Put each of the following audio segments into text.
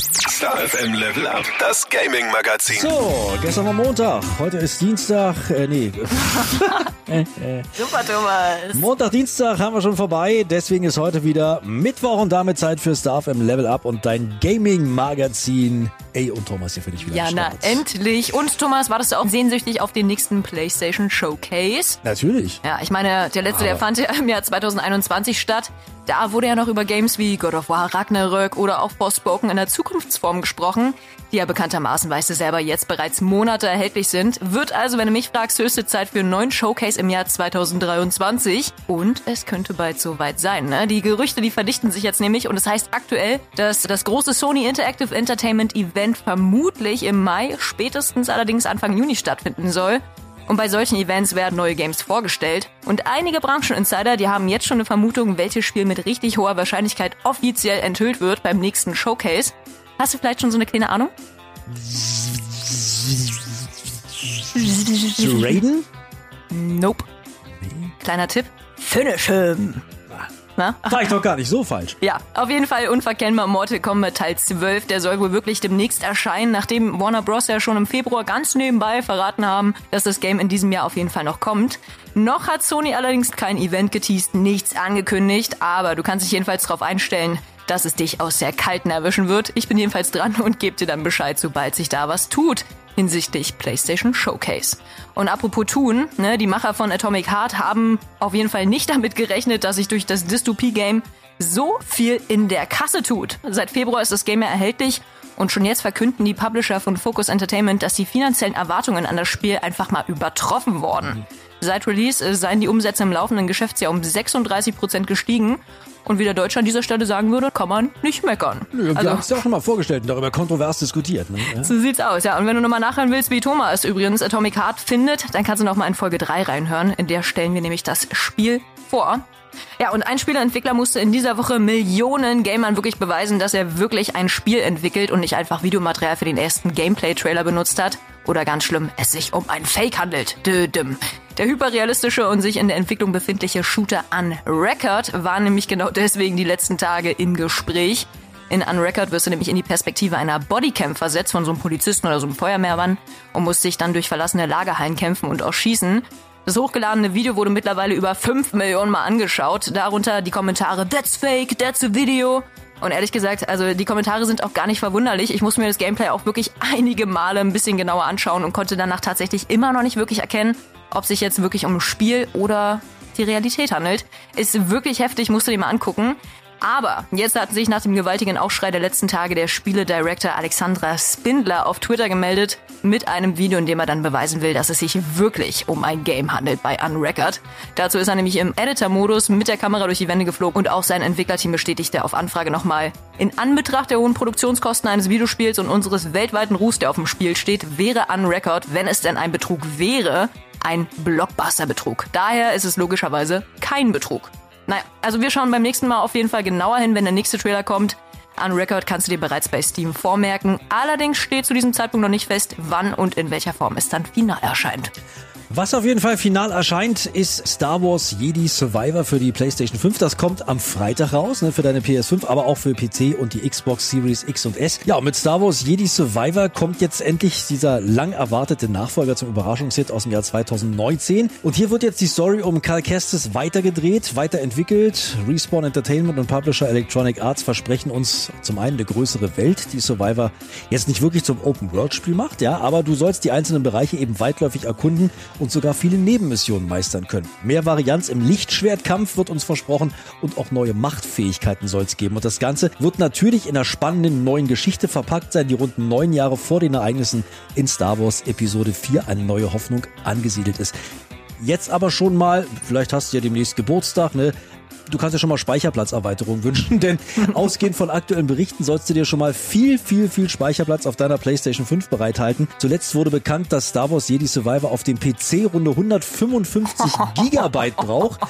Star FM Level Up, das Gaming Magazin. So, gestern war Montag, heute ist Dienstag, äh, nee. Super, Thomas. Montag, Dienstag haben wir schon vorbei, deswegen ist heute wieder Mittwoch und damit Zeit für Star FM Level Up und dein Gaming Magazin. Ey, und Thomas hier für dich wieder Ja, na, endlich. Und Thomas, wartest du auch sehnsüchtig auf den nächsten PlayStation Showcase? Natürlich. Ja, ich meine, der letzte, der fand ja im Jahr 2021 statt. Da wurde ja noch über Games wie God of War, Ragnarök oder auch Forspoken in der Zukunftsform gesprochen, die ja bekanntermaßen, weißt du selber, jetzt bereits Monate erhältlich sind. Wird also, wenn du mich fragst, höchste Zeit für einen neuen Showcase im Jahr 2023. Und es könnte bald soweit sein. Ne? Die Gerüchte, die verdichten sich jetzt nämlich und es heißt aktuell, dass das große Sony Interactive Entertainment Event vermutlich im Mai, spätestens allerdings Anfang Juni stattfinden soll. Und bei solchen Events werden neue Games vorgestellt. Und einige Brancheninsider, die haben jetzt schon eine Vermutung, welches Spiel mit richtig hoher Wahrscheinlichkeit offiziell enthüllt wird beim nächsten Showcase. Hast du vielleicht schon so eine kleine Ahnung? Zu Raiden? Nope. Kleiner Tipp. Finish him. Na? War ich doch gar nicht so falsch. Ja, auf jeden Fall unverkennbar Mortal Kombat Teil 12. Der soll wohl wirklich demnächst erscheinen, nachdem Warner Bros. ja schon im Februar ganz nebenbei verraten haben, dass das Game in diesem Jahr auf jeden Fall noch kommt. Noch hat Sony allerdings kein Event geteased, nichts angekündigt, aber du kannst dich jedenfalls darauf einstellen, dass es dich aus der Kalten erwischen wird. Ich bin jedenfalls dran und gebe dir dann Bescheid, sobald sich da was tut hinsichtlich PlayStation Showcase. Und apropos tun, ne, die Macher von Atomic Heart haben auf jeden Fall nicht damit gerechnet, dass sich durch das Dystopie-Game so viel in der Kasse tut. Seit Februar ist das Game ja erhältlich und schon jetzt verkünden die Publisher von Focus Entertainment, dass die finanziellen Erwartungen an das Spiel einfach mal übertroffen wurden. Seit Release äh, seien die Umsätze im laufenden Geschäftsjahr um 36 Prozent gestiegen. Und wie der Deutsche an dieser Stelle sagen würde, kann man nicht meckern. Wir Also- haben es ja auch schon mal vorgestellt und darüber kontrovers diskutiert. Ne? Ja. so sieht's aus, ja. Und wenn du nochmal nachhören willst, wie Thomas übrigens Atomic Heart findet, dann kannst du nochmal in Folge 3 reinhören. In der stellen wir nämlich das Spiel vor. Ja, und ein Spieleentwickler musste in dieser Woche Millionen Gamern wirklich beweisen, dass er wirklich ein Spiel entwickelt und nicht einfach Videomaterial für den ersten Gameplay-Trailer benutzt hat. Oder ganz schlimm, es sich um ein Fake handelt. Dödüm. Der hyperrealistische und sich in der Entwicklung befindliche Shooter Unrecord war nämlich genau deswegen die letzten Tage im Gespräch. In Unrecord wirst du nämlich in die Perspektive einer Bodycam versetzt von so einem Polizisten oder so einem Feuerwehrmann und musst dich dann durch verlassene Lagerhallen kämpfen und auch schießen. Das hochgeladene Video wurde mittlerweile über 5 Millionen Mal angeschaut. Darunter die Kommentare That's fake, that's a video. Und ehrlich gesagt, also die Kommentare sind auch gar nicht verwunderlich. Ich muss mir das Gameplay auch wirklich einige Male ein bisschen genauer anschauen und konnte danach tatsächlich immer noch nicht wirklich erkennen, ob sich jetzt wirklich um ein Spiel oder die Realität handelt. Ist wirklich heftig, musst du dir mal angucken. Aber jetzt hat sich nach dem gewaltigen Aufschrei der letzten Tage der Spieledirektor Alexandra Spindler auf Twitter gemeldet mit einem Video, in dem er dann beweisen will, dass es sich wirklich um ein Game handelt bei Unrecord. Dazu ist er nämlich im Editor-Modus mit der Kamera durch die Wände geflogen und auch sein Entwicklerteam bestätigte auf Anfrage nochmal, in Anbetracht der hohen Produktionskosten eines Videospiels und unseres weltweiten Ruhs, der auf dem Spiel steht, wäre Unrecord, wenn es denn ein Betrug wäre, ein Blockbuster-Betrug. Daher ist es logischerweise kein Betrug. Naja, also wir schauen beim nächsten Mal auf jeden Fall genauer hin, wenn der nächste Trailer kommt. Unrecord kannst du dir bereits bei Steam vormerken. Allerdings steht zu diesem Zeitpunkt noch nicht fest, wann und in welcher Form es dann final erscheint. Was auf jeden Fall final erscheint, ist Star Wars Jedi Survivor für die PlayStation 5. Das kommt am Freitag raus, ne, für deine PS5, aber auch für PC und die Xbox Series X und S. Ja, und mit Star Wars Jedi Survivor kommt jetzt endlich dieser lang erwartete Nachfolger zum Überraschungshit aus dem Jahr 2019. Und hier wird jetzt die Story um Cal Kestis weitergedreht, weiterentwickelt. Respawn Entertainment und Publisher Electronic Arts versprechen uns zum einen eine größere Welt, die Survivor jetzt nicht wirklich zum Open-World-Spiel macht, ja, aber du sollst die einzelnen Bereiche eben weitläufig erkunden und sogar viele Nebenmissionen meistern können. Mehr Varianz im Lichtschwertkampf wird uns versprochen und auch neue Machtfähigkeiten soll es geben. Und das Ganze wird natürlich in einer spannenden neuen Geschichte verpackt sein, die rund neun Jahre vor den Ereignissen in Star Wars Episode 4 eine neue Hoffnung angesiedelt ist. Jetzt aber schon mal, vielleicht hast du ja demnächst Geburtstag, ne? Du kannst dir schon mal Speicherplatzerweiterung wünschen, denn ausgehend von aktuellen Berichten sollst du dir schon mal viel, viel, viel Speicherplatz auf deiner PlayStation 5 bereithalten. Zuletzt wurde bekannt, dass Star Wars Jedi Survivor auf dem PC runde 155 Gigabyte braucht.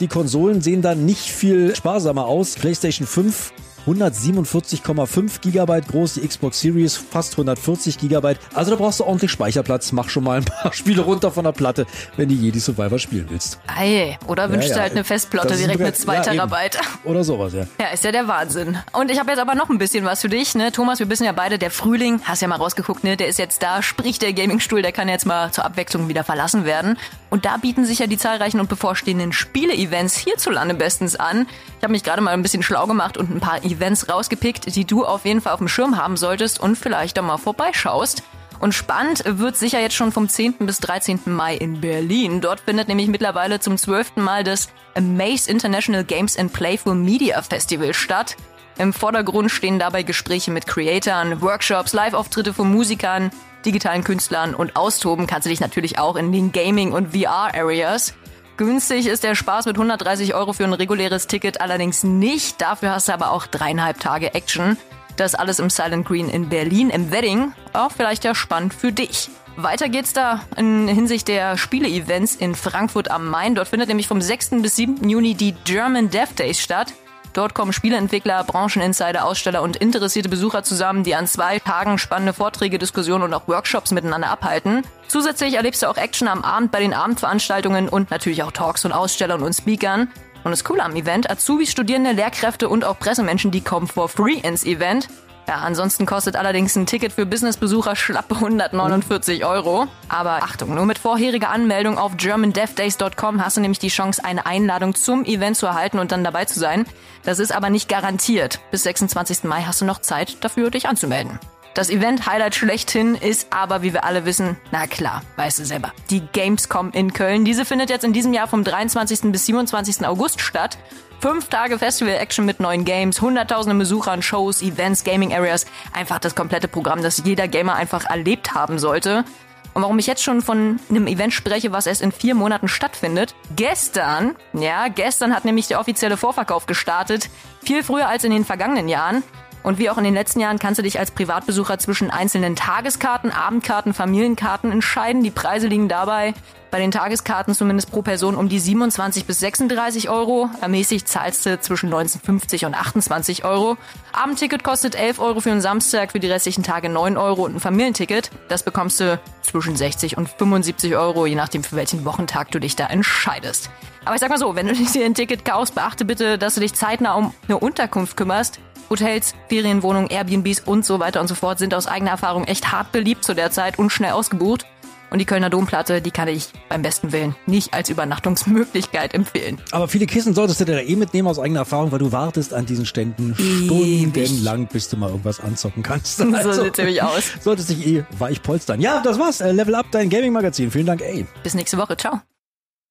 Die Konsolen sehen dann nicht viel sparsamer aus. PlayStation 5 147,5 Gigabyte groß, die Xbox Series fast 140 Gigabyte. Also da brauchst du ordentlich Speicherplatz. Mach schon mal ein paar Spiele runter von der Platte, wenn du Jedi Survivor spielen willst. Ei, oder wünschst Ja, du ja, halt eine Festplatte das ist direkt mit Brett. 2 Ja. Terabyte. Oder sowas, ja. Ja, ist ja der Wahnsinn. Und ich habe jetzt aber noch ein bisschen was für dich, ne? Thomas, wir wissen ja beide, der Frühling, hast ja mal rausgeguckt, ne? Der ist jetzt da, sprich der Gamingstuhl, der kann jetzt mal zur Abwechslung wieder verlassen werden. Und da bieten sich ja die zahlreichen und bevorstehenden Spiele-Events hierzulande bestens an. Ich habe mich gerade mal ein bisschen schlau gemacht und ein paar Events rausgepickt, die du auf jeden Fall auf dem Schirm haben solltest und vielleicht da mal vorbeischaust. Und spannend wird sicher jetzt schon vom 10. bis 13. Mai in Berlin. Dort findet nämlich mittlerweile zum 12. Mal das Amaze International Games and Playful Media Festival statt. Im Vordergrund stehen dabei Gespräche mit Creatoren, Workshops, Live-Auftritte von Musikern, digitalen Künstlern und austoben kannst du dich natürlich auch in den Gaming- und VR-Areas. Günstig ist der Spaß mit 130 Euro für ein reguläres Ticket allerdings nicht. Dafür hast du aber auch dreieinhalb Tage Action. Das alles im Silent Green in Berlin im Wedding. Auch vielleicht ja spannend für dich. Weiter geht's da in Hinsicht der Spiele-Events in Frankfurt am Main. Dort findet nämlich vom 6. bis 7. Juni die German Dev Days statt. Dort kommen Spieleentwickler, Brancheninsider, Aussteller und interessierte Besucher zusammen, die an zwei Tagen spannende Vorträge, Diskussionen und auch Workshops miteinander abhalten. Zusätzlich erlebst du auch Action am Abend bei den Abendveranstaltungen und natürlich auch Talks von Ausstellern und Speakern. Und das Coole am Event, Azubis, Studierende, Lehrkräfte und auch Pressemenschen, die kommen for free ins Event. Ja, ansonsten kostet allerdings ein Ticket für Businessbesucher schlappe 149 Euro. Aber Achtung, nur mit vorheriger Anmeldung auf germandevdays.com hast du nämlich die Chance, eine Einladung zum Event zu erhalten und dann dabei zu sein. Das ist aber nicht garantiert. Bis 26. Mai hast du noch Zeit dafür, dich anzumelden. Das Event-Highlight schlechthin ist aber, wie wir alle wissen, na klar, weißt du selber, die Gamescom in Köln. Diese findet jetzt in diesem Jahr vom 23. bis 27. August statt. Fünf Tage Festival-Action mit neuen Games, hunderttausende Besuchern, Shows, Events, Gaming-Areas. Einfach das komplette Programm, das jeder Gamer einfach erlebt haben sollte. Und warum ich jetzt schon von einem Event spreche, was erst in vier Monaten stattfindet. Gestern, ja, gestern hat nämlich der offizielle Vorverkauf gestartet. Viel früher als in den vergangenen Jahren. Und wie auch in den letzten Jahren kannst du dich als Privatbesucher zwischen einzelnen Tageskarten, Abendkarten, Familienkarten entscheiden. Die Preise liegen dabei bei den Tageskarten zumindest pro Person um die 27 bis 36 Euro. Ermäßigt zahlst du zwischen 19,50 und 28 Euro. Abendticket kostet 11 Euro für einen Samstag, für die restlichen Tage 9 Euro und ein Familienticket. Das bekommst du zwischen 60 und 75 Euro, je nachdem für welchen Wochentag du dich da entscheidest. Aber ich sag mal so, wenn du dir ein Ticket kaufst, beachte bitte, dass du dich zeitnah um eine Unterkunft kümmerst. Hotels, Ferienwohnungen, Airbnbs und so weiter und so fort sind aus eigener Erfahrung echt hart beliebt zu der Zeit und schnell ausgebucht. Und die Kölner Domplatte, die kann ich beim besten Willen nicht als Übernachtungsmöglichkeit empfehlen. Aber viele Kissen solltest du dir da eh mitnehmen aus eigener Erfahrung, weil du wartest an diesen Ständen stundenlang, bis du mal irgendwas anzocken kannst. Also, So sieht's nämlich aus. Solltest dich eh weich polstern. Ja, das war's. Äh, Level Up, dein Gaming-Magazin. Vielen Dank, ey. Bis nächste Woche. Ciao.